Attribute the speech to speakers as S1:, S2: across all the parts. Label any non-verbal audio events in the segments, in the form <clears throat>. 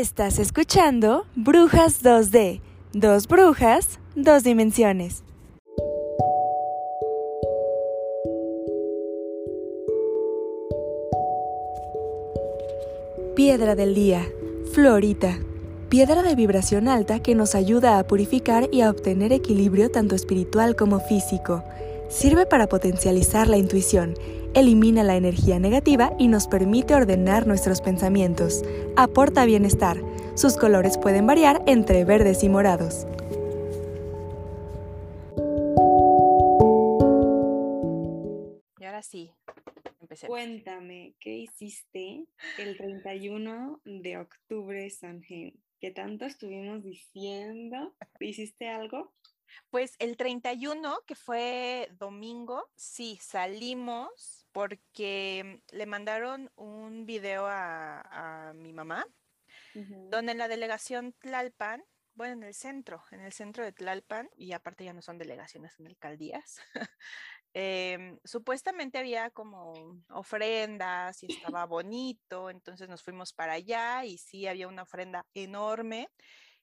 S1: Estás escuchando Brujas 2D. Dos brujas, dos dimensiones. Piedra del día. Florita. Piedra de vibración alta que nos ayuda a purificar y a obtener equilibrio tanto espiritual como físico. Sirve para potencializar la intuición, elimina la energía negativa y nos permite ordenar nuestros pensamientos. Aporta bienestar. Sus colores pueden variar entre verdes y morados.
S2: Y ahora sí, empecemos.
S3: Cuéntame, ¿qué hiciste el 31 de octubre, Sanjen? ¿Qué tanto estuvimos diciendo? ¿Hiciste algo?
S2: Pues el 31, que fue domingo, sí, salimos porque le mandaron un video a, a mi mamá, donde en la delegación Tlalpan, bueno, en el centro, en el centro de Tlalpan, y aparte ya no son delegaciones, son alcaldías, <laughs> em, supuestamente había como ofrendas y estaba bonito, entonces nos fuimos para allá y sí había una ofrenda enorme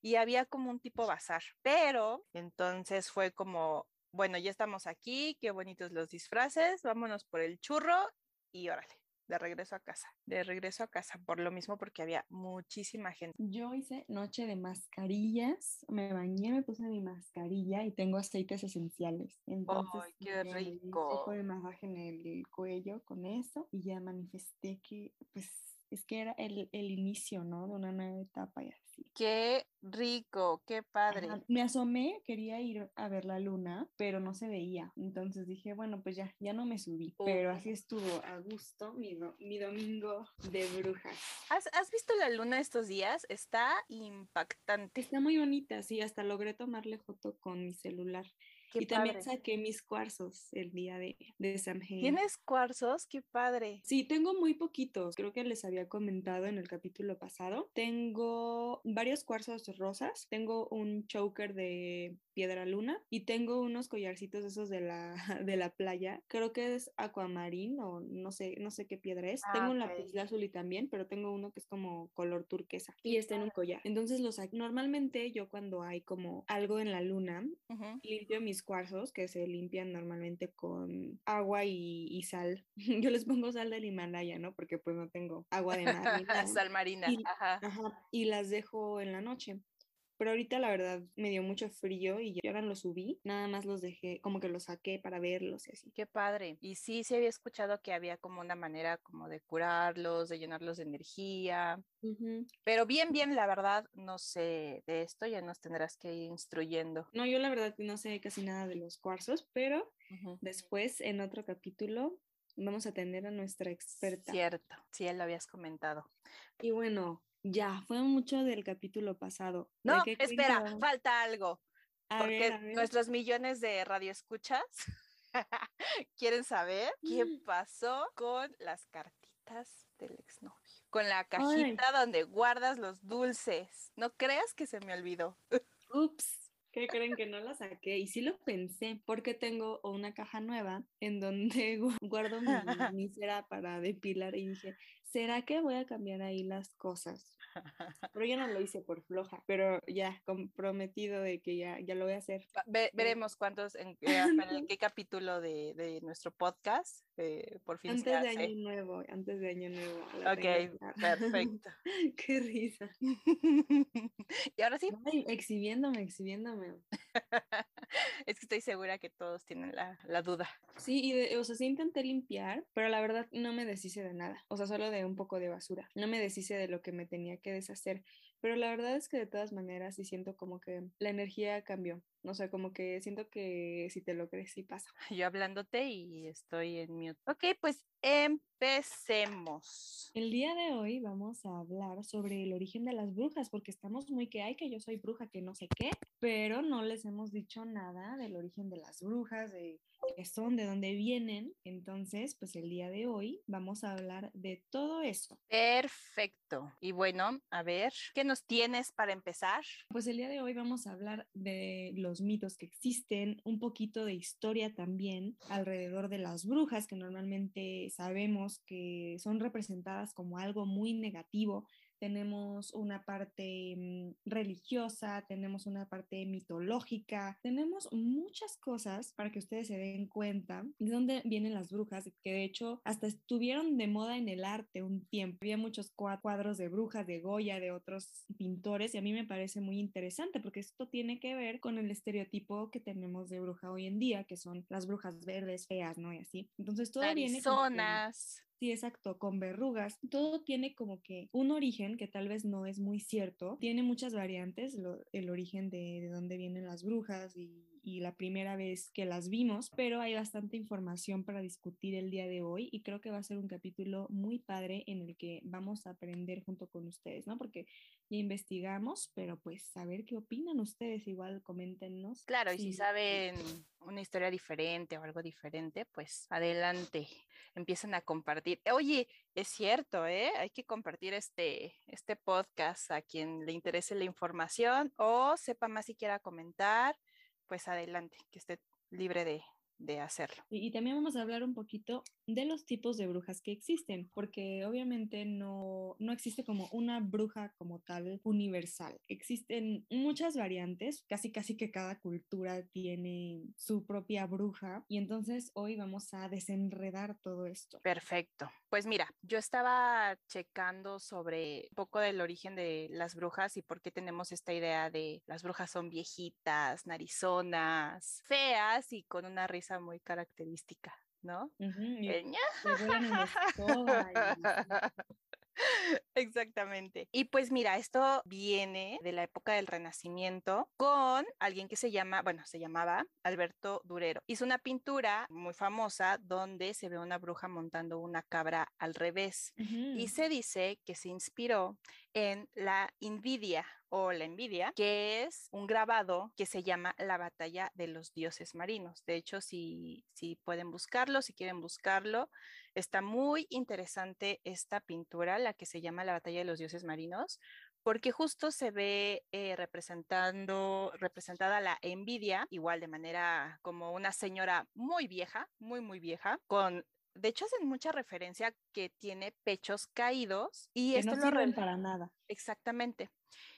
S2: y había como un tipo bazar, pero entonces fue como, bueno, ya estamos aquí, qué bonitos los disfraces, vámonos por el churro y órale, de regreso a casa, de regreso a casa, por lo mismo porque había muchísima gente.
S3: Yo hice noche de mascarillas, me bañé, me puse mi mascarilla y tengo aceites esenciales. Entonces,
S2: ¡Ay, qué rico!
S3: con el masaje en el cuello con eso y ya manifesté que, pues, es que era el, el inicio, ¿no? De una nueva etapa y así.
S2: Qué rico, qué padre.
S3: Ajá, Me asomé, quería ir a ver la luna, pero no se veía. Entonces dije, bueno, pues ya, ya no me subí. Pero así estuvo a gusto mi, do- mi domingo de brujas.
S2: ¿Has, has visto la luna estos días? Está impactante.
S3: Está muy bonita, sí, hasta logré tomarle foto con mi celular.
S2: Qué
S3: y también
S2: padre.
S3: saqué mis cuarzos el día de, de Samhain.
S2: ¿Tienes cuarzos? Qué padre.
S3: Sí, tengo muy poquitos. Creo que les había comentado en el capítulo pasado. Tengo varios cuarzos rosas. Tengo un choker de piedra luna y tengo unos collarcitos esos de la, <laughs> de la playa. Creo que es aquamarín o no sé, no sé qué piedra es.
S2: Ah,
S3: tengo un
S2: ok.
S3: lapislázuli también, pero tengo uno que es como color turquesa y está en un collar. Entonces los normalmente yo cuando hay como algo en la luna limpio mis cuarzos que se limpian normalmente con agua y, y sal. <laughs> Yo les pongo sal del Himalaya, ¿no? Porque pues no tengo agua de mar. <laughs>
S2: Sal marina.
S3: Y-
S2: Ajá.
S3: Ajá, y las dejo en la noche. Pero ahorita la verdad me dio mucho frío y ya ahora los subí. Nada más los dejé, como que los saqué para verlos y así.
S2: Qué padre. Y sí, sí había escuchado que había como una manera como de curarlos, de llenarlos de energía. Pero bien, bien, la verdad, no sé de esto, ya nos tendrás que ir instruyendo.
S3: No, yo la verdad no sé casi nada de los cuarzos, pero después en otro capítulo vamos a tener a nuestra experta.
S2: Cierto, sí, ya lo habías comentado.
S3: Y bueno, ya, fue mucho del capítulo pasado. ¿De
S2: No, espera, falta algo.
S3: A
S2: porque
S3: ver, a ver.
S2: nuestros millones de radioescuchas <laughs> quieren saber qué
S3: Mm.
S2: pasó con las cartitas del exnovio. Con la cajita donde guardas los dulces. No creas que se me olvidó. <laughs>
S3: Ups, ¿qué creen que no la saqué? Y sí lo pensé, porque tengo una caja nueva en donde gu- <laughs> guardo mi, mi cera para depilar y dije, ¿será que voy a cambiar ahí las cosas? Pero yo no lo hice por floja, pero ya comprometido de que ya, ya lo voy a hacer.
S2: Ve- veremos cuántos, en, <laughs> qué- en qué capítulo de, de nuestro podcast eh, por fin se
S3: Antes de
S2: hace.
S3: año nuevo, antes de año nuevo.
S2: Ok, <laughs> perfecto.
S3: Qué risa. <laughs>
S2: y ahora sí,
S3: Ay, exhibiéndome, exhibiéndome.
S2: es que estoy segura que todos tienen la, la duda.
S3: Sí, y de- o sea, sí intenté limpiar, pero la verdad no me deshice de nada, o sea, solo de un poco de basura, no me deshice de lo que me tenía que deshacer, pero la verdad es que de todas maneras sí siento como que la energía cambió, o sea, como que siento que si te lo crees sí pasa. <laughs>
S2: Yo hablándote y estoy en mute. Ok, pues empecemos.
S3: El día de hoy vamos a hablar sobre el origen de las brujas, porque estamos muy que hay que yo soy bruja, que no sé qué, pero no les hemos dicho nada del origen de las brujas, de qué son, de dónde vienen. Entonces, pues el día de hoy vamos a hablar de todo eso.
S2: Perfecto. Y bueno, a ver, ¿qué nos tienes para empezar?
S3: Pues el día de hoy vamos a hablar de los mitos que existen, un poquito de historia también alrededor de las brujas, que normalmente sabemos que son representadas como algo muy negativo, tenemos una parte mm, religiosa, tenemos una parte mitológica, tenemos muchas cosas para que ustedes se den cuenta de dónde vienen las brujas, que de hecho hasta estuvieron de moda en el arte un tiempo. Había muchos cuadros de brujas, de Goya, de otros pintores, y a mí me parece muy interesante porque esto tiene que ver con el estereotipo que tenemos de bruja hoy en día, que son las brujas verdes, feas, ¿no? Y así. Entonces todo viene...
S2: Zonas.
S3: Sí, exacto, con verrugas. Todo tiene como que un origen que tal vez no es muy cierto. Tiene muchas variantes, el origen de, de dónde vienen las brujas y y la primera vez que las vimos, pero hay bastante información para discutir el día de hoy y creo que va a ser un capítulo muy padre en el que vamos a aprender junto con ustedes, ¿no? Porque ya investigamos, pero pues a ver qué opinan ustedes, igual coméntenos.
S2: Claro, y si saben una historia diferente o algo diferente, pues adelante, empiezan a compartir. Oye, es cierto, ¿eh? Hay que compartir este, este podcast a quien le interese la información o sepa más si quiera comentar pues adelante, que esté libre de, de hacerlo.
S3: Y, también vamos a hablar un poquito de los tipos de brujas que existen, porque obviamente no, no existe como una bruja como tal universal. Existen muchas variantes, casi casi que cada cultura tiene su propia bruja y entonces hoy vamos a desenredar todo esto.
S2: Perfecto. Pues mira, yo estaba checando sobre un poco del origen de las brujas y por qué tenemos esta idea de las brujas son viejitas, narizonas, feas y con una risa muy característica, ¿no? <laughs> Exactamente. Y pues mira, esto viene de la época del Renacimiento con alguien que se llama, bueno, se llamaba Alberto Durero. Hizo una pintura muy famosa donde se ve una bruja montando una cabra al revés y se dice que se inspiró en la Invidia o la envidia, que es un grabado que se llama La batalla de los dioses marinos. De hecho, si, si pueden buscarlo, si quieren buscarlo, está muy interesante esta pintura, la que se llama La batalla de los dioses marinos, porque justo se ve eh, representando, representada la envidia, igual de manera como una señora muy vieja, muy, muy vieja, con de hecho hacen mucha referencia que tiene pechos caídos y
S3: esto no sirven para nada.
S2: Exactamente.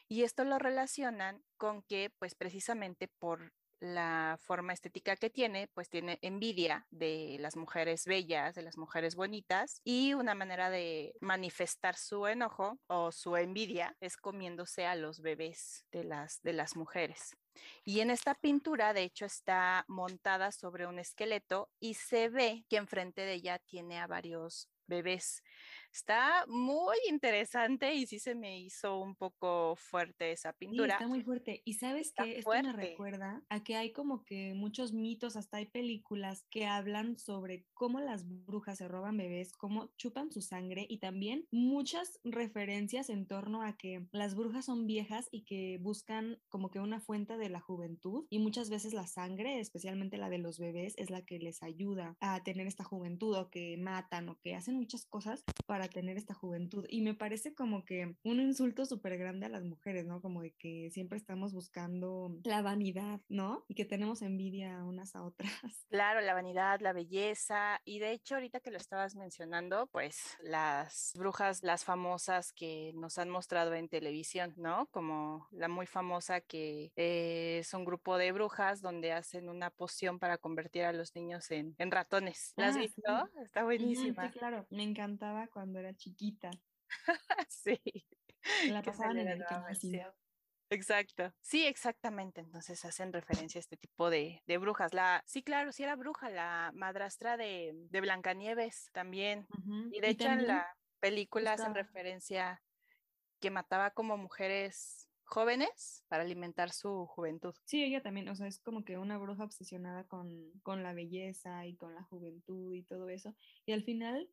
S2: Y esto lo relacionan con que, pues precisamente por la forma estética que tiene, pues tiene envidia de las mujeres bellas, de las mujeres bonitas, y una manera de manifestar su enojo o su envidia es comiéndose a los bebés de las, de las mujeres. Y en esta pintura, de hecho, está montada sobre un esqueleto y se ve que enfrente de ella tiene a varios bebés. Está muy interesante y sí se me hizo un poco fuerte esa pintura.
S3: está muy fuerte. Y sabes que esto me recuerda a que hay como que muchos mitos, hasta hay películas que hablan sobre cómo las brujas se roban bebés, cómo chupan su sangre y también muchas referencias en torno a que las brujas son viejas y que buscan como que una fuente de la juventud y muchas veces la sangre, especialmente la de los bebés, es la que les ayuda a tener esta juventud o que matan o que hacen muchas cosas para para tener esta juventud. Y me parece como que un insulto súper grande a las mujeres, ¿no? Como de que siempre estamos buscando la vanidad, ¿no? Y que tenemos envidia unas a otras. <laughs>
S2: Claro, la vanidad, la belleza. Y de hecho, ahorita que lo estabas mencionando, pues las brujas, las famosas que nos han mostrado en televisión, ¿no? Como la muy famosa que es un grupo de brujas donde hacen una poción para convertir a los niños en, ratones. ¿La has ah, visto? Está buenísima.
S3: Sí, claro. Me encantaba cuando cuando era chiquita. <laughs>
S2: sí.
S3: La pasaban en el gimnasio.
S2: Exacto. Sí, exactamente. Entonces hacen referencia a este tipo de, de, brujas. La, sí, claro, sí era bruja, la madrastra de, de Blancanieves también. Y de hecho en la película hacen referencia que mataba como mujeres jóvenes para alimentar su juventud.
S3: Sí, ella también, o sea, es como que una bruja obsesionada con, con la belleza y con la juventud y todo eso. Y al final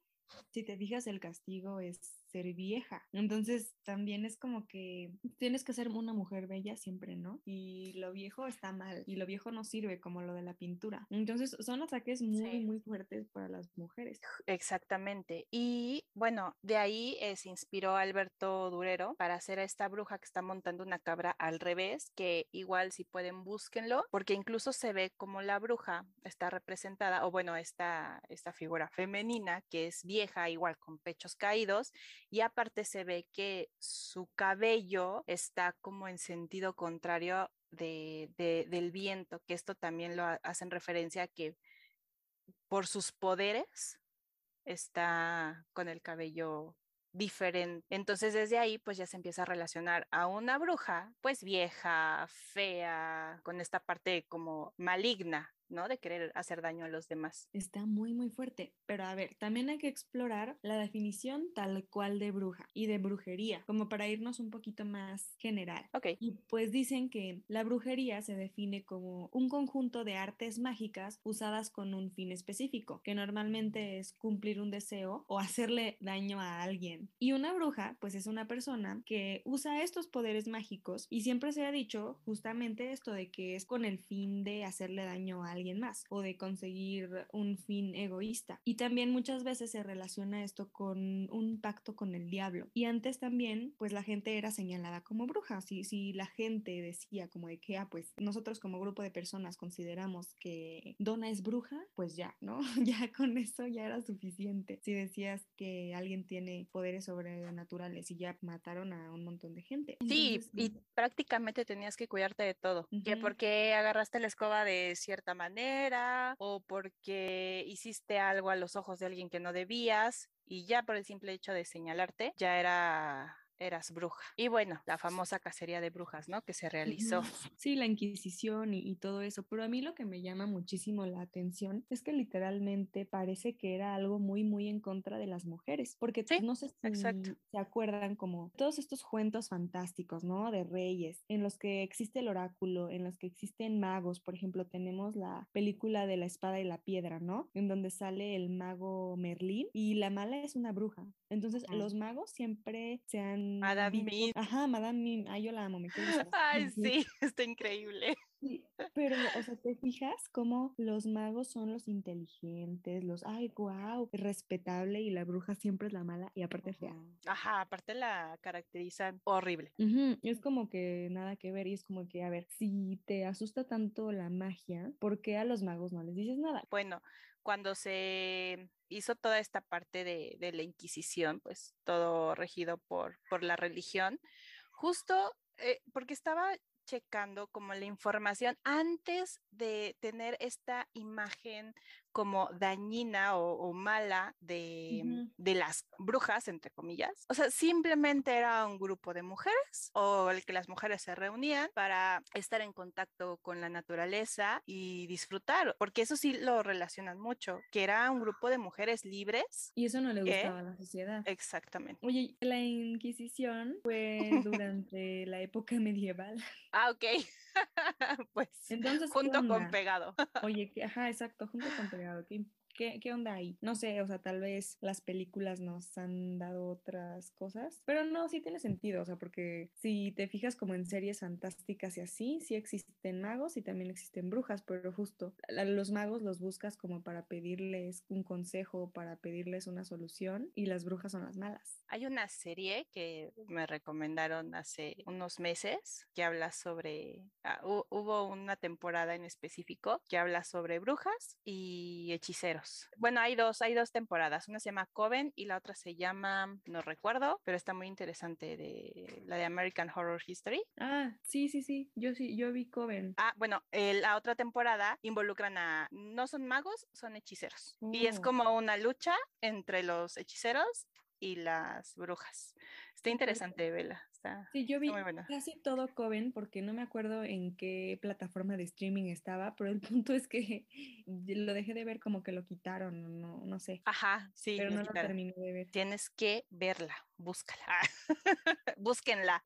S3: si te fijas, el castigo es ser vieja. Entonces también es como que tienes que ser una mujer bella siempre, ¿no? Y lo viejo está mal y lo viejo no sirve como lo de la pintura. Entonces son ataques muy, muy fuertes para las mujeres.
S2: Exactamente. Y bueno, de ahí eh, se inspiró Alberto Durero para hacer a esta bruja que está montando una cabra al revés, que igual si pueden búsquenlo, porque incluso se ve como la bruja está representada, o bueno, esta, esta figura femenina que es vieja, igual con pechos caídos, y aparte se ve que su cabello está como en sentido contrario de, del viento, que esto también lo hacen referencia a que por sus poderes está con el cabello diferente. Entonces desde ahí pues ya se empieza a relacionar a una bruja pues vieja, fea, con esta parte como maligna ¿no? De querer hacer daño a los demás.
S3: Está muy, muy fuerte. Pero a ver, también hay que explorar la definición tal cual de bruja y de brujería, como para irnos un poquito más general.
S2: Ok.
S3: Y pues dicen que la brujería se define como un conjunto de artes mágicas usadas con un fin específico, que normalmente es cumplir un deseo o hacerle daño a alguien. Y una bruja, pues es una persona que usa estos poderes mágicos y siempre se ha dicho justamente esto de que es con el fin de hacerle daño a alguien más o de conseguir un fin egoísta. Y también muchas veces se relaciona esto con un pacto con el diablo. Y antes también, pues la gente era señalada como bruja. Si, si la gente decía como de que, ah, pues nosotros como grupo de personas consideramos que Donna es bruja, pues ya, ¿no? <laughs> ya con eso ya era suficiente. Si decías que alguien tiene poderes sobrenaturales y ya mataron a un montón de gente.
S2: sí, y prácticamente tenías que cuidarte de todo. Que porque agarraste la escoba de cierta manera manera o porque hiciste algo a los ojos de alguien que no debías y ya por el simple hecho de señalarte ya era eras bruja. Y bueno, la famosa cacería de brujas, ¿no? Que se realizó.
S3: Sí, la Inquisición y, todo eso. Pero a mí lo que me llama muchísimo la atención es que literalmente parece que era algo muy, muy en contra de las mujeres. Porque no sé si se acuerdan como todos estos cuentos fantásticos, ¿no? De reyes, en los que existe el oráculo, en los que existen magos. Por ejemplo, tenemos la película de la espada y la piedra, ¿no? En donde sale el mago Merlín y la mala es una bruja. Entonces, los magos siempre se han...
S2: Madame Mim.
S3: Ajá, Madame Mim. Ay, yo la amo, me
S2: Ay, <laughs> sí, <laughs> está increíble.
S3: Sí, pero, o sea, ¿te fijas cómo los magos son los inteligentes, los, ay, wow, respetable y la bruja siempre es la mala y aparte fea?
S2: Ajá, aparte la caracterizan horrible.
S3: Es como que nada que ver y es como que, a ver, si te asusta tanto la magia, ¿por qué a los magos no les dices nada?
S2: Bueno, cuando se hizo toda esta parte de, de la Inquisición, pues todo regido por, por la religión, justo eh, porque estaba checando como la información antes de tener esta imagen como dañina o, mala de, de, las brujas, entre comillas. O sea, simplemente era un grupo de mujeres o el que las mujeres se reunían para estar en contacto con la naturaleza y disfrutar, porque eso sí lo relacionan mucho, que era un grupo de mujeres libres.
S3: Y eso no le gustaba a la sociedad.
S2: Exactamente.
S3: Oye, la Inquisición fue durante la época medieval.
S2: Ah, ok. <laughs> pues Entonces, junto con pegado.
S3: Oye, <laughs> ajá, exacto, junto con pegado. ¿Qué, ¿Qué, onda ahí? No sé, o sea, tal vez las películas nos han dado otras cosas, pero no, sí tiene sentido, o sea, porque si te fijas como en series fantásticas y así, sí existen magos y también existen brujas, pero justo los magos los buscas como para pedirles un consejo, para pedirles una solución y las brujas son las malas.
S2: Hay una serie que me recomendaron hace unos meses que habla sobre, ah, hubo una temporada en específico que habla sobre brujas y hechiceros bueno, hay dos, hay dos temporadas. Una se llama Coven y la otra se llama, no recuerdo, pero está muy interesante de la de American Horror History.
S3: Ah, sí, sí, sí. Yo sí, yo vi Coven.
S2: Ah, bueno, la otra temporada involucran a, no son magos, son hechiceros. Y es oh. como una lucha entre los hechiceros y las brujas. Está interesante, Vela.
S3: Sí, yo vi casi todo Coven porque no me acuerdo en qué plataforma de streaming estaba, pero el <laughs> punto es que lo dejé de ver como que lo quitaron, no, no sé.
S2: Ajá, sí.
S3: Pero no lo terminé de ver.
S2: Tienes que verla, búscala. <laughs> Búsquenla.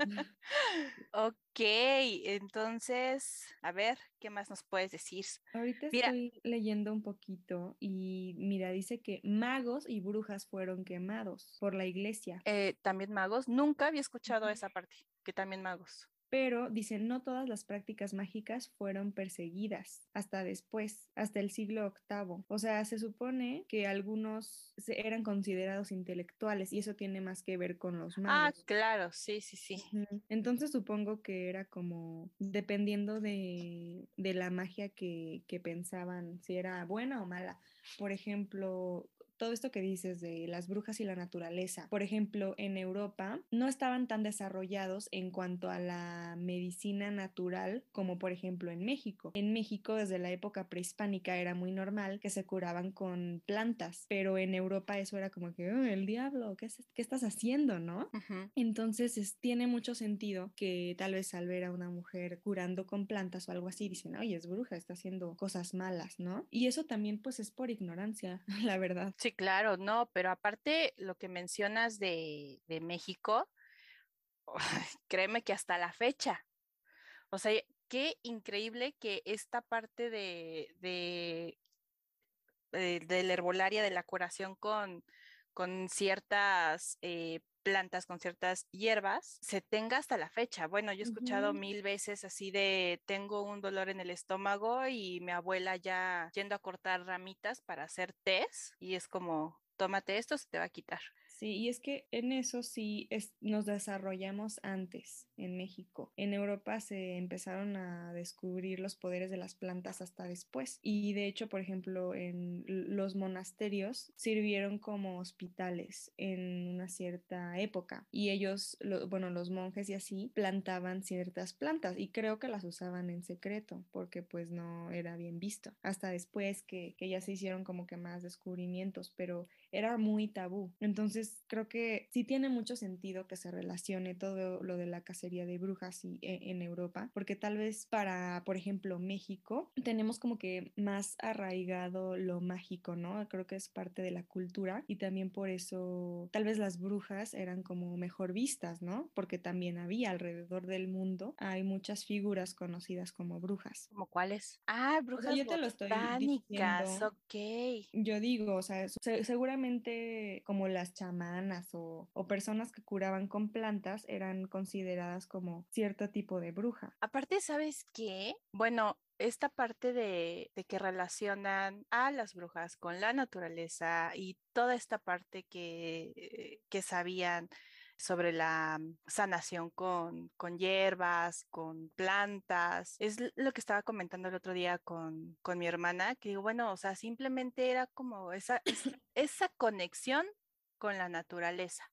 S2: ok, entonces, a ver, ¿qué más nos puedes decir?
S3: Ahorita estoy leyendo un poquito y mira, dice que magos y brujas fueron quemados por la iglesia.
S2: Eh, También magos, nunca había escuchado esa parte, que también magos
S3: pero dice, no todas las prácticas mágicas fueron perseguidas hasta después, hasta el siglo VIII. O sea, se supone que algunos eran considerados intelectuales y eso tiene más que ver con los ah, magos.
S2: Ah, claro, sí, sí, sí.
S3: Entonces supongo que era como dependiendo de, de la magia que, que pensaban, si era buena o mala. Por ejemplo, todo esto que dices de las brujas y la naturaleza. Por ejemplo, en Europa no estaban tan desarrollados en cuanto a la medicina natural como por ejemplo en México. En México desde la época prehispánica era muy normal que se curaban con plantas, pero en Europa eso era como que, oh, el diablo, ¿qué, ¿qué, estás haciendo, no? Entonces tiene mucho sentido que tal vez al ver a una mujer curando con plantas o algo así, dicen, oye, es bruja, está haciendo cosas malas, ¿no? Y eso también pues es por ignorancia, <laughs> la verdad.
S2: Sí, claro, no, pero aparte lo que mencionas de, de México, <laughs> créeme que hasta la fecha, o sea, qué increíble que esta parte de, de, eh, de, la herbolaria, de la curación con, con ciertas eh, plantas, con ciertas hierbas, se tenga hasta la fecha. Bueno, yo he escuchado mil veces así de tengo un dolor en el estómago y mi abuela ya yendo a cortar ramitas para hacer test y es como, tómate esto, se te va a quitar.
S3: Sí, y es que en eso sí nos desarrollamos antes en México. En Europa se empezaron a descubrir los poderes de las plantas hasta después. Y de hecho, por ejemplo, en los monasterios sirvieron como hospitales en una cierta época. Y ellos, bueno, los monjes y así, plantaban ciertas plantas y creo que las usaban en secreto porque pues no era bien visto. Hasta después que, que ya se hicieron como que más descubrimientos, pero era muy tabú. Entonces, creo que sí tiene mucho sentido que se relacione todo lo de la cacería de brujas y, e, en Europa, porque tal vez para, por ejemplo, México, tenemos como que más arraigado lo mágico, ¿no? Creo que es parte de la cultura y también por eso tal vez las brujas eran como mejor vistas, ¿no? Porque también había alrededor del mundo, hay muchas figuras conocidas como brujas.
S2: ¿Como cuáles? Ah, brujas
S3: yo te lo estoy
S2: diciendo. ok.
S3: Yo digo, o sea, seguramente como las chamanas o, personas que curaban con plantas eran consideradas como cierto tipo de bruja.
S2: Aparte, ¿sabes qué? Bueno, esta parte de, que relacionan a las brujas con la naturaleza y toda esta parte que, que sabían sobre la sanación con, con, hierbas, con plantas. Es lo que estaba comentando el otro día con, con mi hermana, que bueno, o sea, simplemente era como esa, <clears throat> esa conexión con la naturaleza.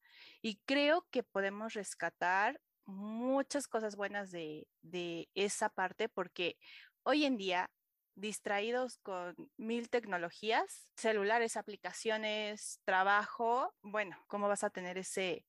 S2: Y creo que podemos rescatar muchas cosas buenas de, de esa parte porque hoy en día distraídos con mil tecnologías, celulares, aplicaciones, trabajo, bueno, ¿cómo vas a tener ese,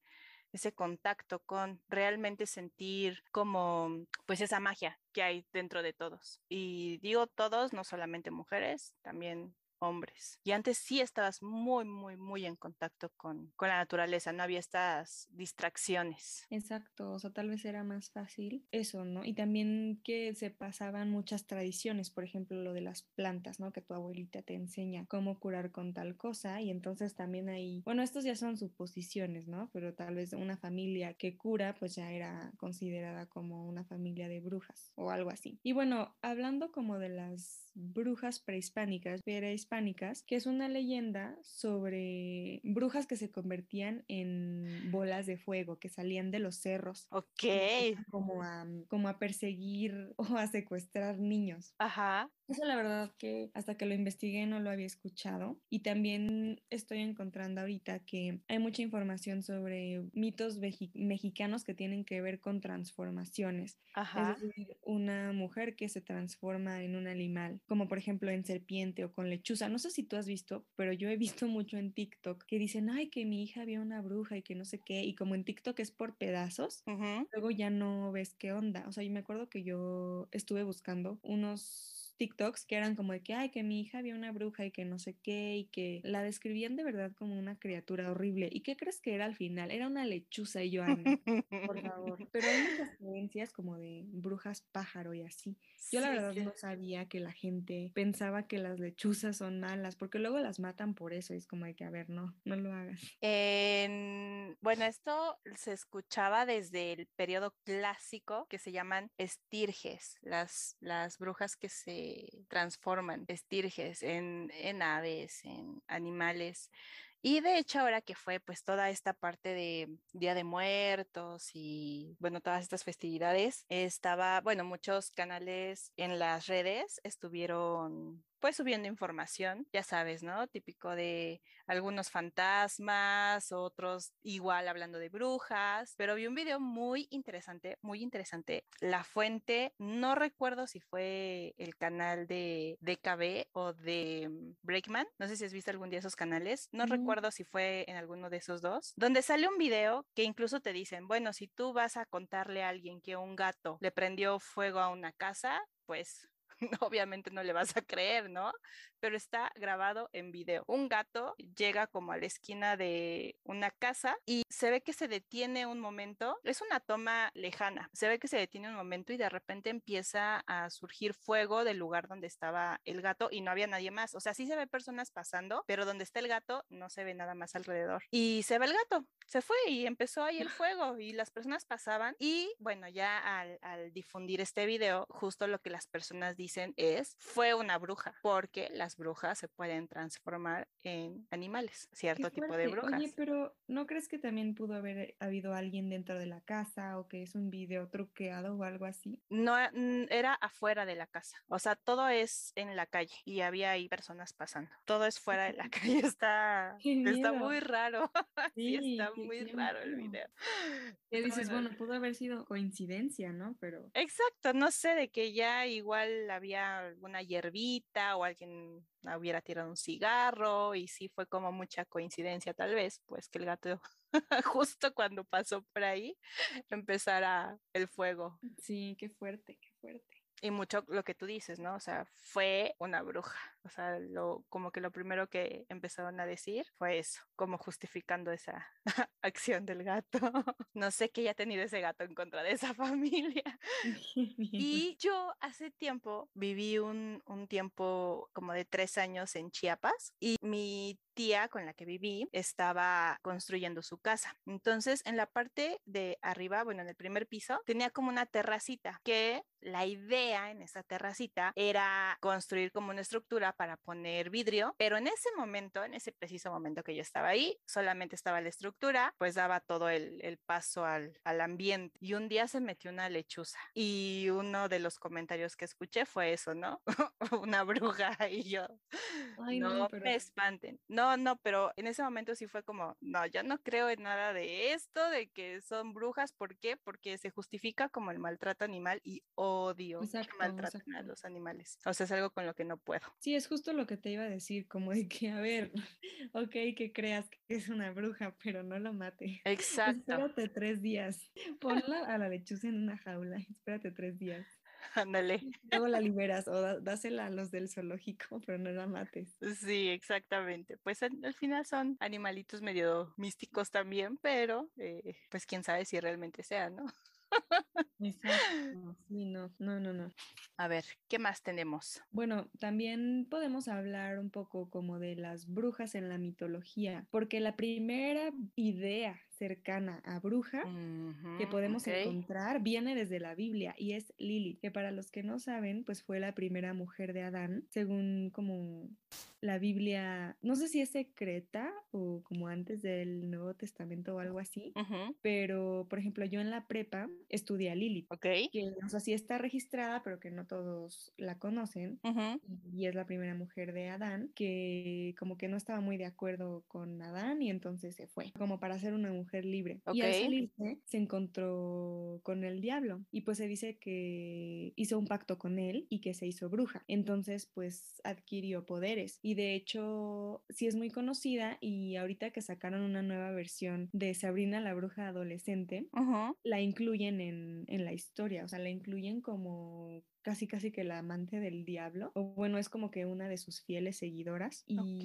S2: ese contacto con realmente sentir como pues esa magia que hay dentro de todos. Y digo todos, no solamente mujeres, también hombres. Y antes sí estabas muy, muy, muy en contacto con, con, la naturaleza, no había estas distracciones.
S3: Exacto, o sea, tal vez era más fácil eso, ¿no? Y también que se pasaban muchas tradiciones, por ejemplo, lo de las plantas, ¿no? Que tu abuelita te enseña cómo curar con tal cosa y entonces también ahí, bueno, estos ya son suposiciones, ¿no? Pero tal vez una familia que cura, pues ya era considerada como una familia de brujas o algo así. Y bueno, hablando como de las brujas prehispánicas, veréis que es una leyenda sobre brujas que se convertían en bolas de fuego, que salían de los cerros.
S2: Ok.
S3: Como a, como a perseguir o a secuestrar niños.
S2: Ajá.
S3: Eso la verdad que hasta que lo investigué no lo había escuchado y también estoy encontrando ahorita que hay mucha información sobre mitos mexicanos que tienen que ver con transformaciones.
S2: Ajá.
S3: Es decir, una mujer que se transforma en un animal, como por ejemplo en serpiente o con lechuza. No sé si tú has visto, pero yo he visto mucho en TikTok que dicen, ay, que mi hija vio una bruja y que no sé qué, y como en TikTok es por pedazos, luego ya no ves qué onda. O sea, yo me acuerdo que yo estuve buscando unos TikToks que eran como de que, ay, que mi hija vio una bruja y que no sé qué, y que la describían de verdad como una criatura horrible. ¿Y qué crees que era al final? Era una lechuza y yo, por favor. <laughs> Pero hay muchas creencias como de brujas pájaro y así. Yo la verdad no sabía que la gente pensaba que las lechuzas son malas, porque luego las matan por eso. Y es como de que, a ver, no, no lo hagas.
S2: bueno, esto se escuchaba desde el periodo clásico que se llaman estirges, las, las brujas que se transforman estirges en, en aves, en animales. Y de hecho ahora que fue pues toda esta parte de Día de Muertos y bueno, todas estas festividades, estaba, bueno, muchos canales en las redes estuvieron pues subiendo información, ya sabes, ¿no? Típico de algunos fantasmas, otros igual hablando de brujas, pero vi un video muy interesante, muy interesante. La fuente, no recuerdo si fue el canal de DKB o de mm, Breakman, no sé si has visto algún día esos canales, no recuerdo si fue en alguno de esos dos, donde sale un video que incluso te dicen, bueno, si tú vas a contarle a alguien que un gato le prendió fuego a una casa, pues <laughs> obviamente no le vas a creer, ¿no? Pero está grabado en video. Un gato llega como a la esquina de una casa y se ve que se detiene un momento. Es una toma lejana. Se ve que se detiene un momento y de repente empieza a surgir fuego del lugar donde estaba el gato y no había nadie más. O sea, sí se ve personas pasando, pero donde está el gato no se ve nada más alrededor. Y se ve el gato. Se fue y empezó ahí el <laughs> fuego y las personas pasaban y bueno, ya al, al difundir este video, justo lo que las personas dicen dicen es, fue una bruja, porque las brujas se pueden transformar en animales, cierto tipo de brujas.
S3: Oye, pero ¿no crees que también pudo haber habido alguien dentro de la casa o que es un video truqueado o algo así?
S2: No, era afuera de la casa, o sea, todo es en la calle y había ahí personas pasando. Todo es fuera de la <laughs> calle, está, está muy raro. Sí, está muy raro el video.
S3: ¿Qué dices? Bueno, pudo haber sido coincidencia, ¿no? Pero...
S2: Exacto, no sé, de que ya igual había alguna hierbita o alguien hubiera tirado un cigarro y sí fue como mucha coincidencia tal vez, pues que el gato <laughs> justo cuando pasó por ahí empezara el fuego.
S3: Sí, qué fuerte, qué fuerte.
S2: Y mucho lo que tú dices, ¿no? O sea, fue una bruja. O sea, lo, como que lo primero que empezaron a decir fue eso, como justificando esa <laughs> acción del gato. <laughs> No sé qué haya tenido ese gato en contra de esa <laughs> familia. y yo hace tiempo viví un, un tiempo como de tres años en Chiapas y mi tía con la que viví estaba construyendo su casa. Entonces, en la parte de arriba, bueno, en el primer piso, tenía como una terracita que la idea en esa terracita era construir como una estructura para poner vidrio, pero en ese momento, en ese preciso momento que yo estaba ahí, solamente estaba la estructura, pues daba todo el, el paso al, al, ambiente. Y un día se metió una lechuza y uno de los comentarios que escuché fue eso, ¿no? <laughs> una bruja <laughs> y yo, no, me espanten. No, no, pero en ese momento sí fue como, no, yo no creo en nada de esto, de que son brujas, ¿por qué? Porque se justifica como el maltrato animal y odio que maltraten a los animales. O sea, es algo con lo que no puedo.
S3: Sí, es justo lo que te iba a decir, como de que, a ver, <laughs> ok, que creas que es una bruja, pero no la mate. <laughs>
S2: Exacto.
S3: Espérate tres días. Ponla a la lechuza en una jaula, <laughs> espérate tres días.
S2: Ándale.
S3: Luego la liberas o dásela a los del zoológico, pero no la mates.
S2: Sí, exactamente. Pues al, final son animalitos medio místicos también, pero eh, pues quién sabe si realmente sea, ¿no?
S3: Sí, no, no, no, no.
S2: A ver, ¿qué más tenemos?
S3: Bueno, también podemos hablar un poco como de las brujas en la mitología, porque la primera idea cercana a bruja que podemos encontrar viene desde la Biblia y es Lili, que para los que no saben, pues fue la primera mujer de Adán, según como la Biblia, no sé si es secreta o como antes del Nuevo Testamento o algo así, pero por ejemplo yo en la prepa estudié a Lili,
S2: okay.
S3: que o sea, sí está registrada, pero que no todos la conocen, y es la primera mujer de Adán, que como que no estaba muy de acuerdo con Adán y entonces se fue, como para ser una mujer libre. Y al salirse se encontró con el diablo y pues se dice que hizo un pacto con él y que se hizo bruja. Entonces pues adquirió poderes y de hecho sí es muy conocida y ahorita que sacaron una nueva versión de Sabrina la bruja adolescente, la incluyen en, en la historia, o sea, la incluyen como casi casi que la amante del diablo, o bueno, es como que una de sus fieles seguidoras y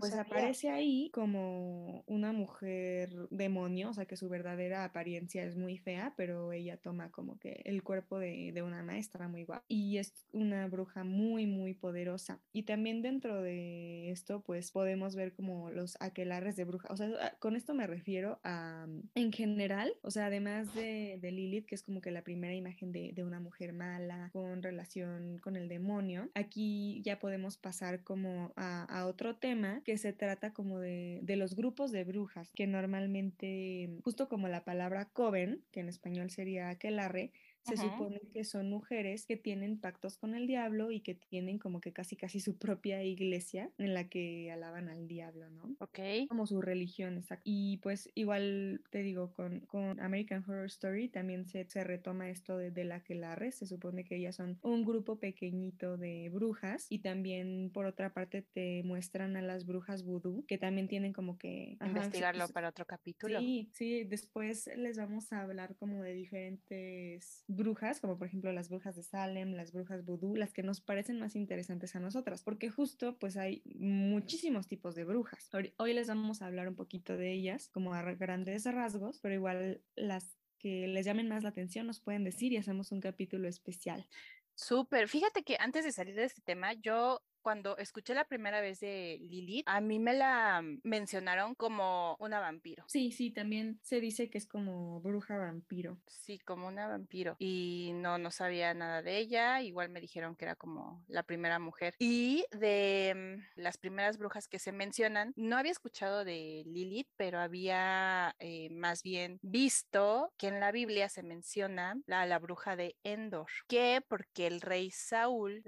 S3: pues aparece ahí como una mujer demonio, o sea que su verdadera apariencia es muy fea, pero ella toma como que el cuerpo de, de una maestra muy guapa y es una bruja muy muy poderosa. Y también dentro de esto pues podemos ver como los aquelarres de bruja, o sea, con esto me refiero a en general, o sea, además de, de Lilith, que es como que la primera imagen de, de una mujer mala, con relación con el demonio. Aquí ya podemos pasar como a, otro tema que se trata como de, de, los grupos de brujas, que normalmente, justo como la palabra coven, que en español sería aquelarre, se supone que son mujeres que tienen pactos con el diablo y que tienen como que casi casi su propia iglesia en la que alaban al diablo, ¿no?
S2: Ok.
S3: Como su religión, exacto. Y pues igual te digo, con, con American Horror Story también se, se retoma esto de, de la que la se supone que ellas son un grupo pequeñito de brujas y también por otra parte te muestran a las brujas vudú que también tienen como que
S2: investigarlo pues, para otro capítulo.
S3: Sí, sí, después les vamos a hablar como de diferentes brujas, como por ejemplo las brujas de Salem, las brujas vudú, las que nos parecen más interesantes a nosotras, porque justo pues hay muchísimos tipos de brujas. Hoy les vamos a hablar un poquito de ellas como a grandes rasgos, pero igual las que les llamen más la atención nos pueden decir y hacemos un capítulo especial.
S2: Súper. Fíjate que antes de salir de este tema, yo cuando escuché la primera vez de Lilith, a mí me la mencionaron como una vampiro.
S3: Sí, sí, también se dice que es como bruja vampiro.
S2: Sí, como una vampiro. Y no, no sabía nada de ella. Igual me dijeron que era como la primera mujer. Y de mm, las primeras brujas que se mencionan, no había escuchado de Lilith, pero había eh, más bien visto que en la Biblia se menciona la, la bruja de Endor, que porque el rey Saúl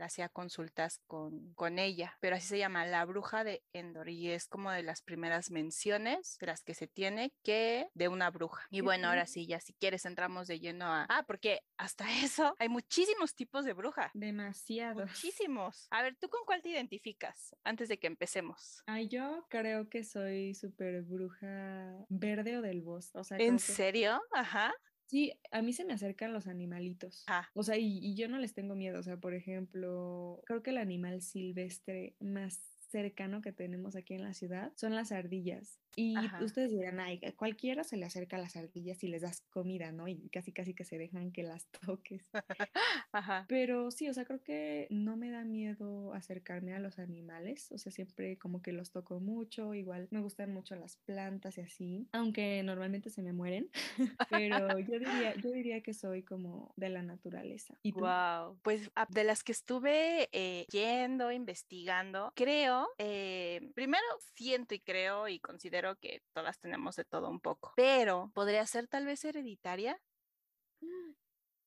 S2: hacía consultas con con, ella, pero así se llama La Bruja de Endor y es como de las primeras menciones de las que se tiene que de una bruja. Y bueno, ahora sí, ya si quieres entramos de lleno a... Ah, porque hasta <laughs> eso hay muchísimos tipos de bruja.
S3: Demasiados.
S2: Muchísimos. A ver, ¿tú con cuál te identificas antes de que empecemos?
S3: Ay, yo creo que soy súper bruja verde o del bosque. O sea,
S2: ¿En serio? Ajá.
S3: Sí, a mí se me acercan los animalitos.
S2: Ah.
S3: O sea, y, y, yo no les tengo miedo. O sea, por ejemplo, creo que el animal silvestre más cercano que tenemos aquí en la ciudad son las ardillas. Y ustedes dirán, ay, cualquiera se le acerca a las ardillas y les das comida, ¿no? Y casi casi que se dejan que las <laughs> toques. <laughs>
S2: Ajá.
S3: Pero sí, o sea, creo que no me da miedo acercarme a los animales. O sea, siempre como que los toco mucho. Igual me gustan mucho las plantas y así. Aunque normalmente se me mueren. <laughs> Pero yo diría, yo diría que soy como de la naturaleza. ¿Y
S2: Wow. Pues ah, de las que estuve eh, yendo, investigando, creo, eh, primero siento y creo y considero que todas tenemos de todo un poco, pero podría ser tal vez hereditaria,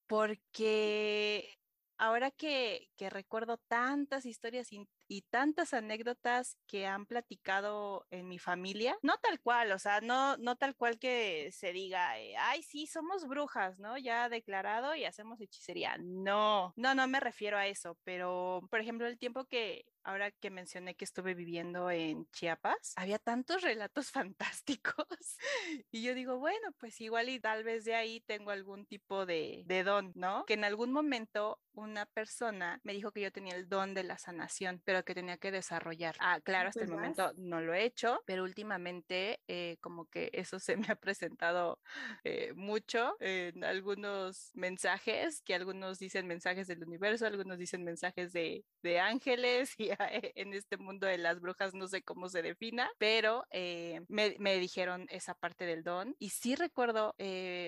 S2: porque ahora que, que recuerdo tantas historias y tantas anécdotas que han platicado en mi familia, no tal cual, o sea, no, no tal cual que se diga, eh, ay, sí, somos brujas, ¿no? Ya declarado y hacemos hechicería. No, no, no me refiero a eso, pero, por ejemplo, el tiempo que ahora que mencioné que estuve viviendo en Chiapas, había tantos relatos <laughs> fantásticos y yo digo, bueno, pues igual y tal vez de ahí tengo algún tipo de, de don, ¿no? Que en algún momento una persona me dijo que yo tenía el don de la sanación, pero que tenía que desarrollar. Ah, claro, hasta el momento no lo he hecho, pero últimamente eh, como que eso se me ha presentado eh, mucho en algunos mensajes, que algunos dicen mensajes del universo, algunos dicen mensajes de, de ángeles <laughs> y <laughs> en este mundo de las brujas no sé cómo se defina, pero me, me, dijeron esa parte del don y sí recuerdo,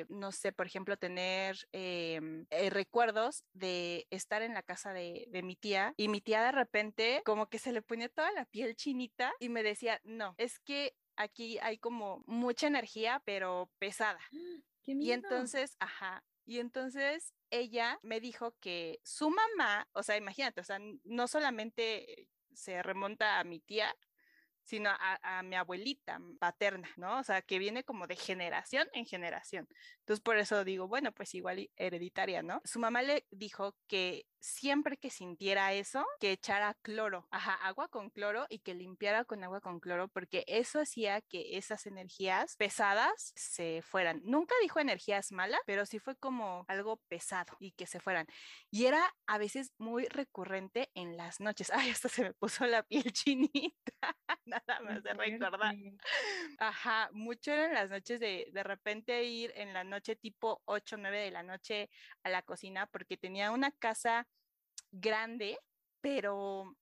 S2: no sé, por ejemplo, tener em, recuerdos de estar en la casa de, de mi tía y mi tía de repente como que se le ponía toda la piel chinita y me decía, no, es que aquí hay como mucha energía, pero pesada. <gasps> y entonces, ajá, y entonces ella me dijo que su mamá, o sea, imagínate, o sea, no solamente se remonta a mi tía, sino a, mi abuelita paterna, ¿no? O sea, que viene como de generación en generación. Entonces, por eso digo, bueno, pues igual hereditaria, ¿no? Su mamá le dijo que siempre que sintiera eso, que echara cloro, ajá, agua con cloro y que limpiara con agua con cloro, porque eso hacía que esas energías pesadas se fueran. Nunca dijo energías malas, pero sí fue como algo pesado y que se fueran. Y era a veces muy recurrente en las noches. <laughs> Ay, hasta se me puso la piel <laughs> chinita, nada más de recordar. Ajá, mucho en las noches de de repente ir en la noche tipo 8, 9 de la noche a la cocina porque tenía una casa grande, pero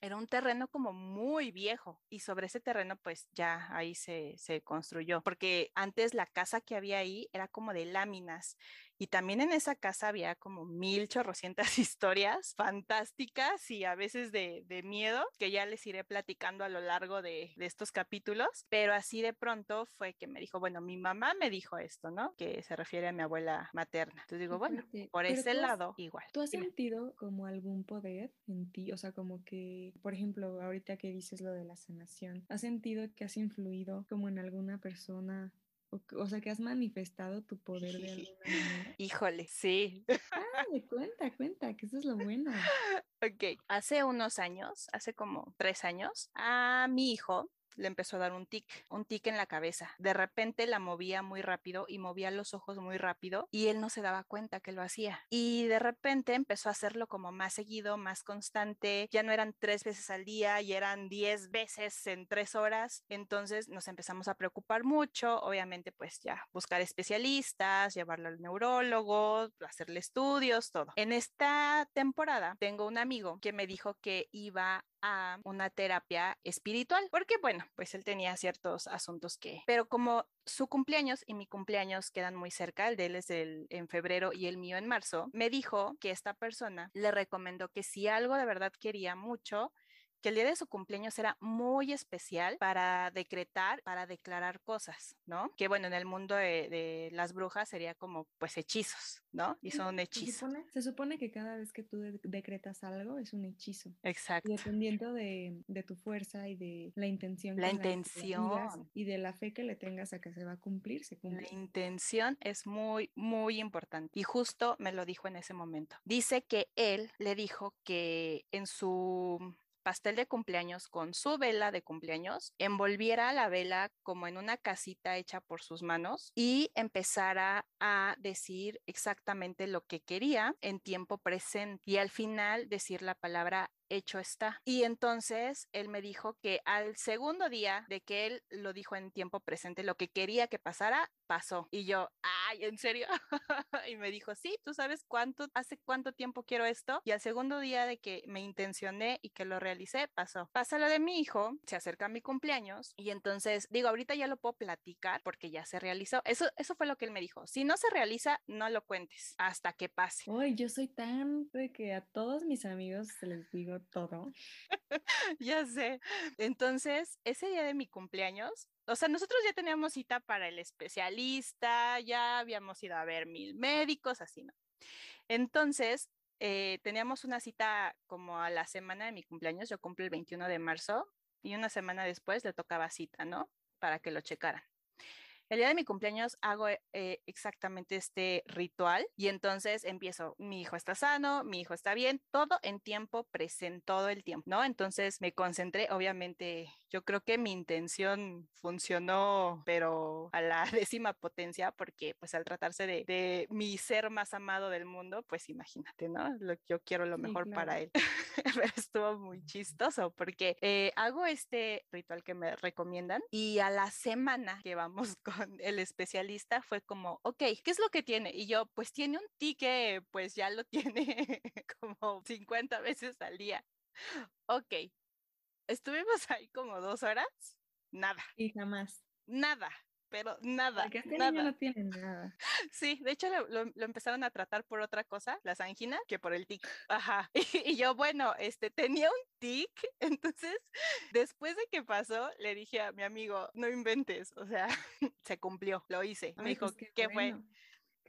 S2: era un terreno como muy viejo y sobre ese terreno pues ya ahí se, se, construyó, porque antes la casa que había ahí era como de láminas Y también en esa casa había como mil chorrocientas <laughs> historias fantásticas y a veces de, miedo, que ya les iré platicando a lo largo de, de, estos capítulos, pero así de pronto fue que me dijo, bueno, mi mamá me dijo esto, ¿no? Que se refiere a mi abuela materna. Entonces digo, bueno, por ese lado, igual.
S3: ¿Tú has sentido como algún poder en ti? O sea, como que, por ejemplo, ahorita que dices lo de la sanación, ¿has sentido que has influido como en alguna persona o, sea, que has manifestado tu poder de <laughs> alguna manera.
S2: Híjole, sí.
S3: Ah, cuenta, cuenta, que eso es lo bueno. <laughs>
S2: Ok, hace unos años, hace como tres años, a mi hijo le empezó a dar un tic, un tic en la cabeza. De repente la movía muy rápido y movía los ojos muy rápido y él no se daba cuenta que lo hacía. Y de repente empezó a hacerlo como más seguido, más constante. Ya no eran tres veces al día y eran diez veces en tres horas. Entonces nos empezamos a preocupar mucho. Obviamente, pues ya buscar especialistas, llevarlo al neurólogo, hacerle estudios, todo. En esta temporada tengo un amigo que me dijo que iba a una terapia espiritual, porque bueno, pues él tenía ciertos asuntos que, pero como su cumpleaños y mi cumpleaños quedan muy cerca, el de él es el, en febrero y el mío en marzo, me dijo que esta persona le recomendó que si algo de verdad quería mucho, que el día de su cumpleaños era muy especial para decretar, para declarar cosas, ¿no? Que bueno, en el mundo de, las brujas sería como pues hechizos, ¿no? Y son hechizos.
S3: Se supone, que cada vez que tú decretas algo es un hechizo.
S2: Exacto.
S3: Y dependiendo de, tu fuerza y de la intención.
S2: La intención.
S3: y de la fe que le tengas a que se va a cumplir, se cumple.
S2: La intención es muy, muy importante. Y justo me lo dijo en ese momento. Dice que él le dijo que en su pastel de cumpleaños con su vela de cumpleaños, envolviera la vela como en una casita hecha por sus manos y empezara a decir exactamente lo que quería en tiempo presente y al final decir la palabra hecho está. Y entonces él me dijo que al segundo día de que él lo dijo en tiempo presente, lo que quería que pasara, pasó. Y yo, ay, ¿en serio? <laughs> y me dijo, sí, tú sabes cuánto, hace cuánto tiempo quiero esto. Y al segundo día de que me intencioné y que lo realicé, pasó. Pasa lo de mi hijo, se acerca mi cumpleaños y entonces digo, ahorita ya lo puedo platicar porque ya se realizó. Eso, eso fue lo que él me dijo. Si no se realiza, no lo cuentes hasta que pase.
S3: Uy, yo soy tan de que a todos mis amigos se les digo todo. <laughs>
S2: ya sé. Entonces, ese día de mi cumpleaños, o sea, nosotros ya teníamos cita para el especialista, ya habíamos ido a ver mil médicos, así, ¿no? Entonces, eh, teníamos una cita como a la semana de mi cumpleaños, yo cumplo el 21 de marzo, y una semana después le tocaba cita, ¿no? Para que lo checaran. El día de mi cumpleaños hago eh, exactamente este ritual y entonces empiezo, mi hijo está sano, mi hijo está bien, todo en tiempo presente, todo el tiempo, ¿no? Entonces me concentré, obviamente yo creo que mi intención funcionó, pero a la <laughs> décima potencia, porque pues al tratarse de, mi ser más amado del mundo, pues imagínate, ¿no? Lo, yo quiero lo mejor para él. <laughs> pero estuvo muy chistoso porque eh, hago este ritual que me recomiendan y a la semana que vamos <laughs> con el especialista fue como, ok, ¿qué es lo que tiene? Y yo, pues tiene un ticket, pues ya lo tiene como 50 veces al día. Ok, estuvimos <laughs> ahí como dos horas, nada.
S3: Y jamás.
S2: Nada pero nada.
S3: Porque este
S2: nada.
S3: no tiene nada. <laughs>
S2: Sí, de hecho lo, lo, empezaron a tratar por otra cosa, las anginas, que por el tic. Ajá. <laughs> Y, yo, bueno, este, tenía un tic, entonces, después de que pasó, le dije a mi amigo, no inventes, o sea, se cumplió, lo hice. Me dijo, pues ¿qué, fue?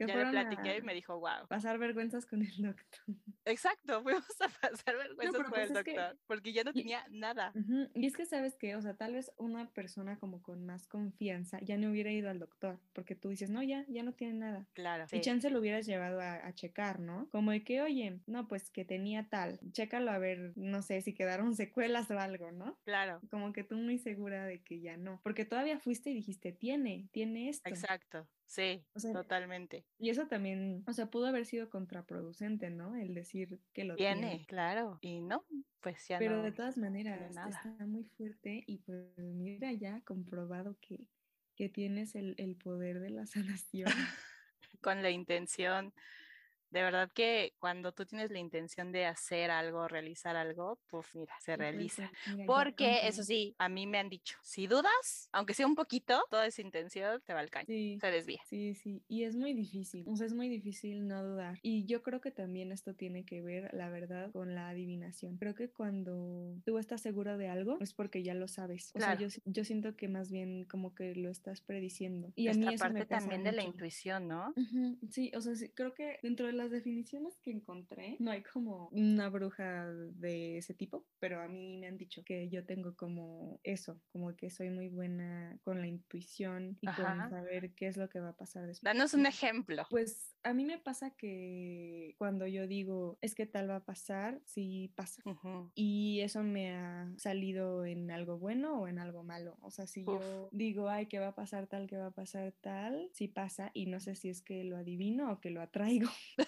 S2: Ya le platiqué y me dijo, wow.
S3: Pasar vergüenzas con el doctor.
S2: Exacto, <laughs> fuimos a pasar vergüenzas con pues el doctor, porque ya no tenía nada.
S3: Y es que sabes que, o sea, tal vez una persona como con más confianza ya no hubiera ido al doctor, porque tú dices, no, ya, ya no tiene nada.
S2: Claro.
S3: Y chance lo hubieras llevado a, a, checar, ¿no? Como de que, oye, no, pues que tenía tal, chécalo a ver, no sé, si quedaron secuelas o algo, ¿no?
S2: Claro.
S3: Como que tú muy segura de que ya no, porque todavía fuiste y dijiste, tiene, tiene esto.
S2: Exacto. Sí, totalmente.
S3: Y eso también, o sea, pudo haber sido contraproducente, ¿no? El decir que lo tiene.
S2: Tiene, claro. Y no, pues ya
S3: Pero de todas maneras, está muy fuerte y pues mira ya comprobado que, que tienes el, el poder de la <laughs> sanación. <laughs>
S2: Con la intención de verdad que cuando tú tienes la intención de hacer algo, realizar algo, pues mira, se realiza. Porque eso sí, a mí me han dicho, si dudas, aunque sea un poquito, toda esa intención te va al caño, se desvía.
S3: Sí, sí, y es muy difícil, o sea, es muy difícil no dudar. Y yo creo que también esto tiene que ver, la verdad, con la adivinación. Creo que cuando tú estás seguro de algo, es porque ya lo sabes. O sea, yo, yo, siento que más bien como que lo estás prediciendo. Y a mí eso
S2: parte también de la intuición, ¿no?
S3: Sí, o sea, sí, creo que dentro de las definiciones que encontré, no hay como una bruja de ese tipo, pero a mí me han dicho que yo tengo como eso, como que soy muy buena con la intuición y con saber qué es lo que va a pasar después.
S2: Danos un ejemplo.
S3: Pues a mí me pasa que cuando yo digo, es que tal va a pasar, sí pasa. Y eso me ha salido en algo bueno o en algo malo. O sea, si yo digo, ay, que va a pasar tal, que va a pasar tal, sí pasa y no sé si es que lo adivino o que lo atraigo. <laughs>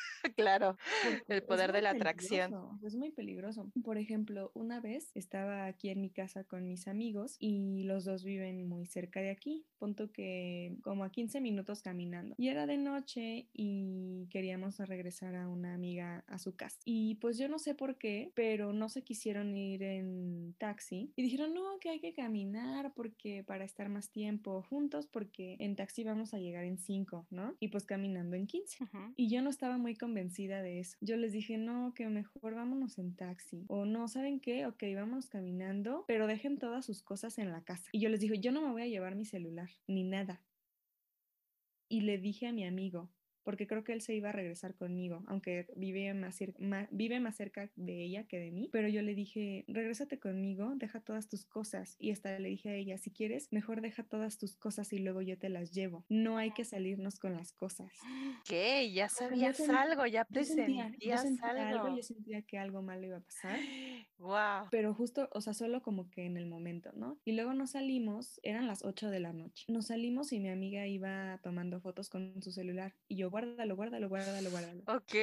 S3: <laughs>
S2: claro, el poder de la atracción.
S3: Es muy peligroso. Por ejemplo, una vez estaba aquí en mi casa con mis amigos y los dos viven muy cerca de aquí, punto que como a 15 minutos caminando. Y era de noche y queríamos regresar a una amiga a su casa. Y pues yo no sé por qué, pero no se quisieron ir en taxi y dijeron, no, que hay que caminar porque para estar más tiempo juntos porque en taxi vamos a llegar en 5, ¿no? Y pues caminando en 15. Y yo no estaba muy convencida de eso. Yo les dije, no, que mejor vámonos en taxi. O no, ¿saben qué? Ok, vámonos caminando, pero dejen todas sus cosas en la casa. Y yo les dije, yo no me voy a llevar mi celular, ni nada. Y le dije a mi amigo, porque creo que él se iba a regresar conmigo, aunque vive más, vive más cerca de ella que de mí, pero yo le dije, regrésate conmigo, deja todas tus cosas y hasta le dije a ella, si quieres, mejor deja todas tus cosas y luego yo te las llevo, no hay que salirnos con las cosas.
S2: ¿Qué? Ya sabías algo, ya presentías yo sentía, algo.
S3: Yo sentía que algo malo iba a pasar. <gasps>
S2: Wow.
S3: Pero justo, o sea, solo como que en el momento, ¿no? Y luego nos salimos, eran las 8 de la noche, nos salimos y mi amiga iba tomando fotos con su celular y yo guárdalo, guárdalo, guárdalo, guárdalo.
S2: Ok.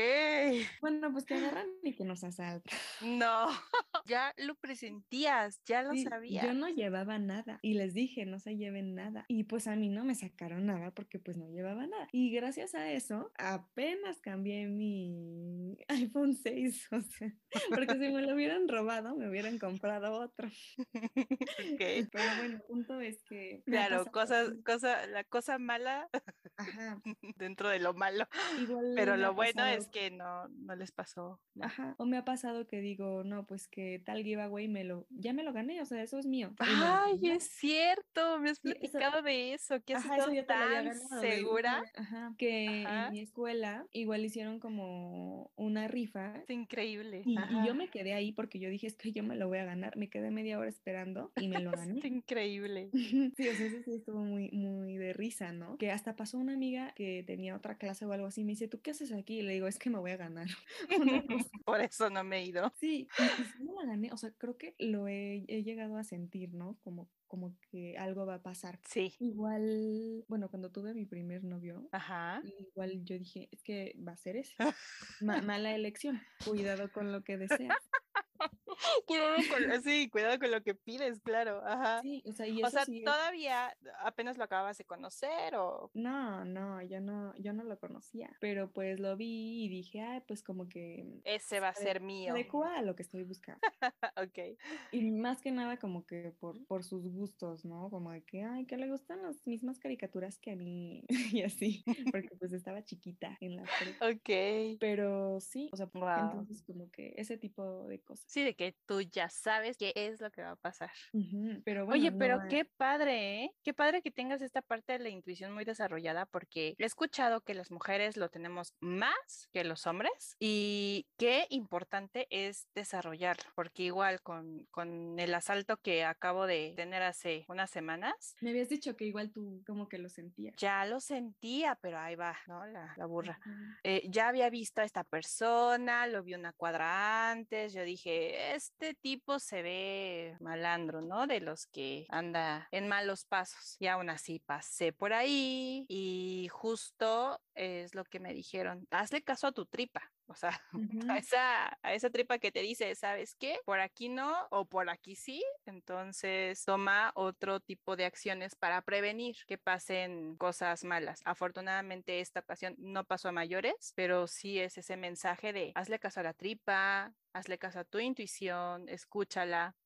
S3: Bueno, pues que agarran y que nos asaltan.
S2: No, <laughs> <laughs> ya lo presentías, ya lo sabías.
S3: Yo no llevaba nada y les dije, no se lleven nada. Y pues a mí no me sacaron nada porque pues no llevaba nada. Y gracias a eso, apenas cambié mi <laughs> iPhone 6, o sea, porque si me lo hubieran robado, me hubieran comprado otro.
S2: Okay.
S3: Pero bueno, el punto es que...
S2: Claro, cosas, cosa, la cosa mala
S3: Ajá.
S2: dentro de lo malo. Pero lo bueno es que no, no les pasó.
S3: Ajá. O me ha pasado que digo, no, pues que tal giveaway me lo, ya me lo gané, o sea, eso es mío.
S2: Ay, es cierto, me has platicado de eso, que has estado tan segura.
S3: Ajá. Que en mi escuela igual hicieron como una rifa.
S2: Es increíble.
S3: Y, yo me quedé ahí porque yo dije, es que yo me lo voy a ganar. Me quedé media hora esperando y me lo <laughs> gané.
S2: es increíble. <laughs>
S3: sí, o sea, eso sí estuvo muy, muy de risa, ¿no? Que hasta pasó una amiga que tenía otra clase o algo así, me dice, ¿tú qué haces aquí? Y le digo, es que me voy a ganar. <laughs> <laughs>
S2: Por eso no me he ido.
S3: Sí, y, no la gané, o sea, creo que lo he, he llegado a sentir, ¿no? Como como que algo va a pasar.
S2: Sí.
S3: Igual, bueno, cuando tuve mi primer novio,
S2: Ajá.
S3: igual yo dije, es que va a ser ese. <laughs> mala elección. Cuidado con lo que deseas. <laughs>
S2: cuidado con, <laughs> sí, cuidado con lo que pides, claro. Ajá.
S3: Sí, o sea, y eso
S2: todavía apenas lo acabas de conocer o.
S3: No, no, yo no, yo no lo conocía. Pero pues lo vi y dije, ay, pues como que.
S2: Ese va a ser mío.
S3: Adecua a lo que estoy buscando. <laughs>
S2: ok.
S3: Y más que nada, como que por, por sus gustos, ¿no? Como de que, ay, que le gustan las mismas caricaturas que a mí. y así. Porque pues estaba chiquita en la.
S2: ok.
S3: Pero sí, o sea, entonces como que ese tipo de cosas.
S2: Sí, de que tú ya sabes qué es lo que va a pasar.
S3: pero
S2: Oye, pero qué padre, ¿eh? Qué padre que tengas esta parte de la intuición muy desarrollada porque he escuchado que las mujeres lo tenemos más que los hombres y qué importante es desarrollarlo, porque igual con, con el asalto que acabo de tener hace unas semanas.
S3: Me habías dicho que igual tú como que lo sentías.
S2: Ya lo sentía, pero ahí va, ¿no? La, la burra. Eh, ya había visto a esta persona, lo vi una cuadra antes, yo dije, este tipo se ve malandro, ¿no? De los que anda en malos pasos. Y aún así pasé por ahí y justo es lo que me dijeron, hazle caso a tu tripa. O sea, <laughs> a, esa, a esa tripa que te dice, ¿sabes qué? Por aquí no o por aquí sí. Entonces toma otro tipo de acciones para prevenir que pasen cosas malas. Afortunadamente esta ocasión no pasó a mayores, pero sí es ese mensaje de hazle caso a la tripa, hazle caso a tu intuición, escúchala,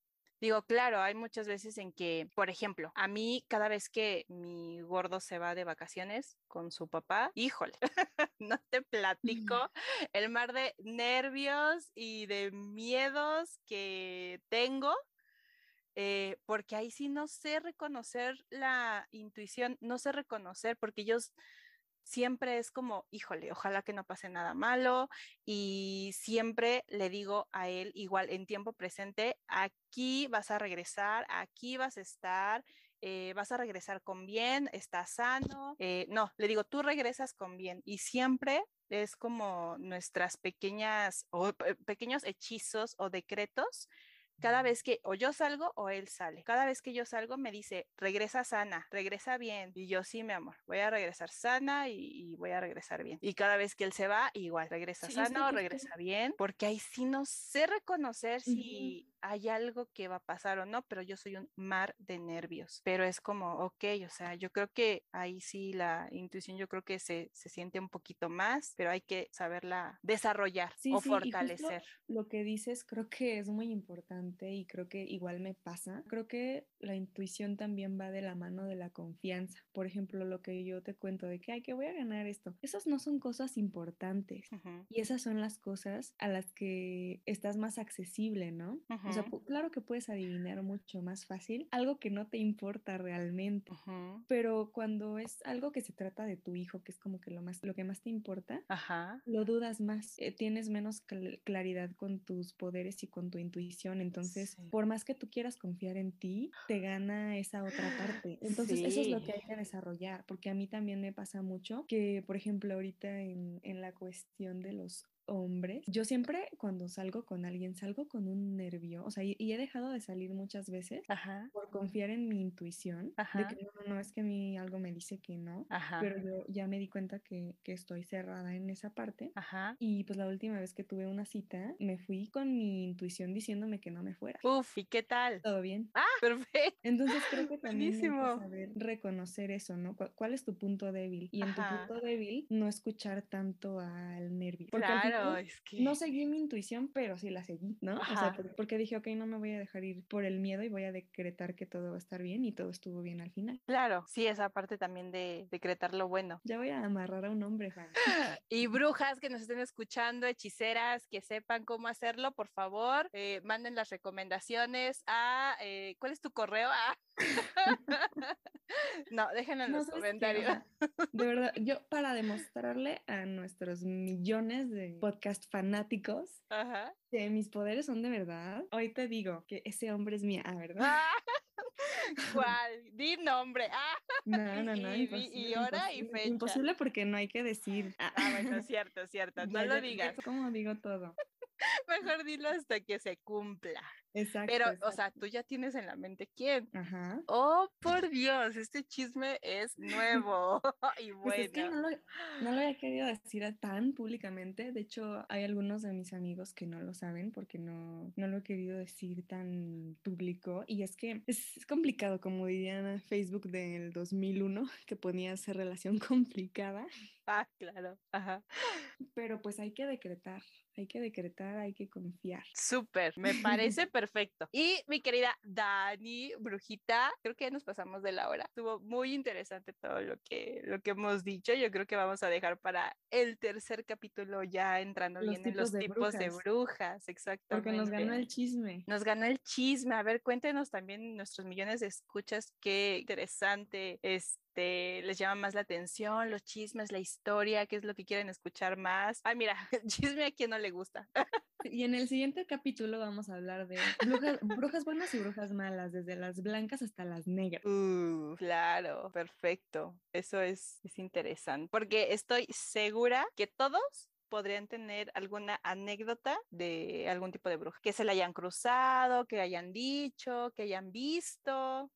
S2: Digo, claro, hay muchas veces en que, por ejemplo, a mí cada vez que mi gordo se va de vacaciones con su papá, híjole, <laughs> no te platico el mar de nervios y de miedos que tengo. Eh, porque ahí sí no sé reconocer la intuición, no sé reconocer, porque ellos siempre es como, híjole, ojalá que no pase nada malo y siempre le digo a él igual en tiempo presente, aquí vas a regresar, aquí vas a estar, eh, vas a regresar con bien, estás sano. Eh, no, le digo, tú regresas con bien y siempre es como nuestras pequeñas o pequeños hechizos o decretos cada vez que o yo salgo o él sale. Cada vez que yo salgo me dice, regresa sana, regresa bien. Y yo sí, mi amor, voy a regresar sana y, voy a regresar bien. Y cada vez que él se va, igual, regresa sana o regresa bien, porque ahí sí no sé reconocer si hay algo que va a pasar o no, pero yo soy un mar de nervios. Pero es como, ok, o sea, yo creo que ahí sí la intuición, yo creo que se, se siente un poquito más, pero hay que saberla desarrollar o fortalecer.
S3: lo que dices creo que es muy importante y creo que igual me pasa. Creo que la intuición también va de la mano de la confianza. Por ejemplo, lo que yo te cuento de que, ay, que voy a ganar esto. Esas no son cosas importantes y esas son las cosas a las que estás más accesible, ¿no? O sea, claro que puedes adivinar mucho más fácil algo que no te importa realmente, pero cuando es algo que se trata de tu hijo, que es como que lo más lo que más te importa, lo dudas más, eh, tienes menos claridad con tus poderes y con tu intuición, entonces por más que tú quieras confiar en ti, te gana esa otra <gasps> parte. Entonces eso es lo que hay que desarrollar, porque a mí también me pasa mucho que, por ejemplo, ahorita en, en la cuestión de los hombres. Yo siempre cuando salgo con alguien salgo con un nervio, o sea, y, he dejado de salir muchas veces por confiar en mi intuición, de que no, no, es que a mí algo me dice que no, pero yo ya me di cuenta que, que estoy cerrada en esa parte. Y pues la última vez que tuve una cita, me fui con mi intuición diciéndome que no me fuera.
S2: Uf, ¿y qué tal?
S3: Todo bien.
S2: Ah, perfecto.
S3: Entonces creo que <laughs> también hay que saber reconocer eso, ¿no? ¿Cuál, es tu punto débil? Y en tu punto débil no escuchar tanto al nervio.
S2: Porque claro
S3: no seguí mi intuición, pero sí la seguí, ¿no? O sea, porque dije, ok, no me voy a dejar ir por el miedo y voy a decretar que todo va a estar bien y todo estuvo bien al final.
S2: Claro, sí, esa parte también de decretar lo bueno.
S3: Ya voy a amarrar a un hombre, Juan. <laughs>
S2: y brujas que nos estén escuchando, hechiceras que sepan cómo hacerlo, por favor, eh, manden las recomendaciones a, eh, ¿cuál es tu correo? Ah. <laughs> no, déjenlo en los comentarios.
S3: de verdad, <laughs> yo para demostrarle a nuestros millones de podcast fanáticos que mis poderes son de verdad, hoy te digo que ese hombre es mía, ¿verdad? <laughs>
S2: ¿Cuál? Di nombre. Ah.
S3: No, no, no.
S2: Y, hora y fecha.
S3: Imposible porque no hay que decir.
S2: Ah, bueno, cierto, cierto. No lo digas.
S3: ¿Cómo digo todo?
S2: Mejor dilo hasta que se cumpla. Exacto. Pero, o sea, tú ya tienes en la mente quién. Ajá. Oh, por Dios, este chisme es <laughs> nuevo <laughs> y bueno. Pues es
S3: que no lo, no lo había querido decir tan públicamente. De hecho, hay algunos de mis amigos que no lo saben porque no, no lo he querido decir tan público. Y es que es complicado, como dirían Facebook del 2001, <laughs> que ponía esa relación complicada.
S2: Ah, claro. Ajá.
S3: Pero pues hay que decretar, hay que decretar, hay que confiar.
S2: Súper, me parece perfecto. Y mi querida Dani, brujita, creo que nos pasamos de la hora. Estuvo muy interesante todo lo que, lo que hemos dicho. Yo creo que vamos a dejar para el tercer capítulo ya entrando bien en los tipos de brujas, exactamente.
S3: Porque nos ganó el chisme.
S2: Nos ganó el chisme. A ver, cuéntenos también nuestros millones de escuchas, qué interesante es este, les llama más la atención, los chismes, la historia, qué es lo que quieren escuchar más. Ay, mira, <laughs> chisme a quien no le gusta.
S3: Y en el siguiente capítulo vamos a hablar de brujas, buenas y brujas malas, desde las blancas hasta las negras.
S2: Uh, claro, perfecto. Eso es, es interesante, porque estoy segura que todos podrían tener alguna anécdota de algún tipo de bruja, que se la hayan cruzado, que hayan dicho, que hayan visto.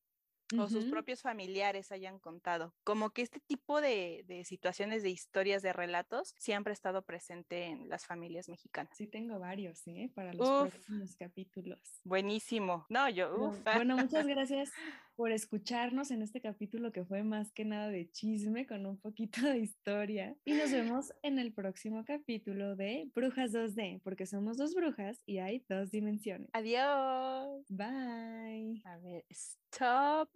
S2: O sus propios familiares hayan contado. Como que este tipo de, de, situaciones, de historias, de relatos, siempre ha estado presente en las familias mexicanas.
S3: Sí, tengo varios, ¿eh? Para los próximos capítulos.
S2: Buenísimo. No, yo, uf.
S3: Bueno, muchas <laughs> gracias por escucharnos en este capítulo que fue más que nada de chisme con un poquito de historia. Y nos vemos en el próximo capítulo de Brujas 2D, porque somos dos brujas y hay dos dimensiones.
S2: Adiós.
S3: Bye.
S2: A ver, stop.